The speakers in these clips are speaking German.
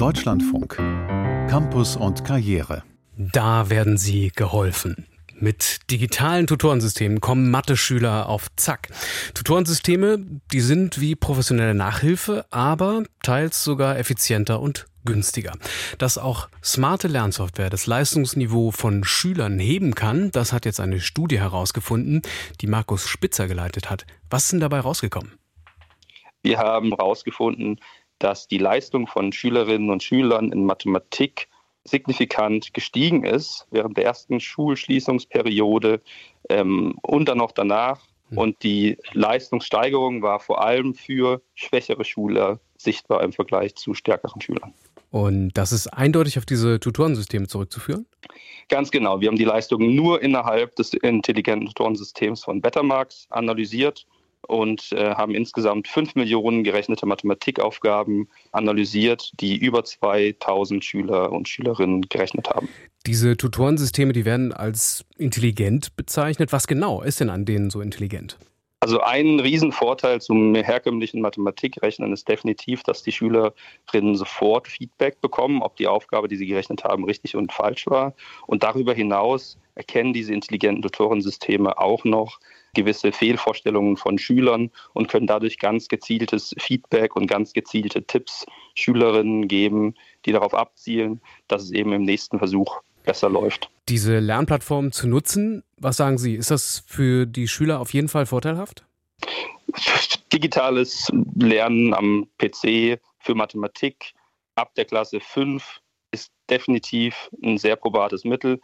Deutschlandfunk. Campus und Karriere. Da werden Sie geholfen. Mit digitalen Tutorensystemen kommen Mathe-Schüler auf Zack. Tutorensysteme, die sind wie professionelle Nachhilfe, aber teils sogar effizienter und günstiger. Dass auch smarte Lernsoftware das Leistungsniveau von Schülern heben kann, das hat jetzt eine Studie herausgefunden, die Markus Spitzer geleitet hat. Was ist denn dabei rausgekommen? Wir haben herausgefunden, dass die Leistung von Schülerinnen und Schülern in Mathematik signifikant gestiegen ist während der ersten Schulschließungsperiode ähm, und dann noch danach. Hm. Und die Leistungssteigerung war vor allem für schwächere Schüler sichtbar im Vergleich zu stärkeren Schülern. Und das ist eindeutig auf diese Tutorensysteme zurückzuführen? Ganz genau. Wir haben die Leistungen nur innerhalb des intelligenten Tutorensystems von Betamax analysiert und äh, haben insgesamt fünf Millionen gerechnete Mathematikaufgaben analysiert, die über 2000 Schüler und Schülerinnen gerechnet haben. Diese Tutorensysteme, die werden als intelligent bezeichnet. Was genau ist denn an denen so intelligent? Also ein Riesenvorteil zum herkömmlichen Mathematikrechnen ist definitiv, dass die Schülerinnen sofort Feedback bekommen, ob die Aufgabe, die sie gerechnet haben, richtig und falsch war. Und darüber hinaus erkennen diese intelligenten Tutorensysteme auch noch gewisse Fehlvorstellungen von Schülern und können dadurch ganz gezieltes Feedback und ganz gezielte Tipps Schülerinnen geben, die darauf abzielen, dass es eben im nächsten Versuch besser läuft. Diese Lernplattform zu nutzen, was sagen Sie, ist das für die Schüler auf jeden Fall vorteilhaft? Digitales Lernen am PC für Mathematik ab der Klasse 5 ist definitiv ein sehr probates Mittel.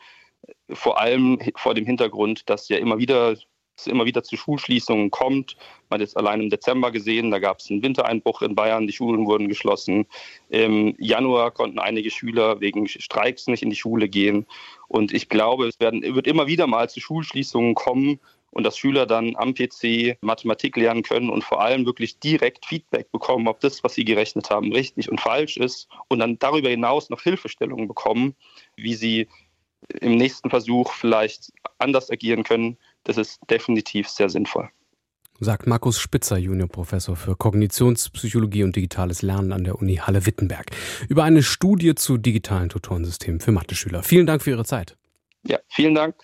Vor allem vor dem Hintergrund, dass ja immer wieder es immer wieder zu Schulschließungen kommt. Man hat jetzt allein im Dezember gesehen, da gab es einen Wintereinbruch in Bayern, die Schulen wurden geschlossen. Im Januar konnten einige Schüler wegen Streiks nicht in die Schule gehen. Und ich glaube, es werden, wird immer wieder mal zu Schulschließungen kommen und dass Schüler dann am PC Mathematik lernen können und vor allem wirklich direkt Feedback bekommen, ob das, was sie gerechnet haben, richtig und falsch ist und dann darüber hinaus noch Hilfestellungen bekommen, wie sie im nächsten Versuch vielleicht anders agieren können, das ist definitiv sehr sinnvoll. Sagt Markus Spitzer, Juniorprofessor für Kognitionspsychologie und digitales Lernen an der Uni Halle-Wittenberg, über eine Studie zu digitalen Tutorensystemen für Mathe-Schüler. Vielen Dank für Ihre Zeit. Ja, vielen Dank.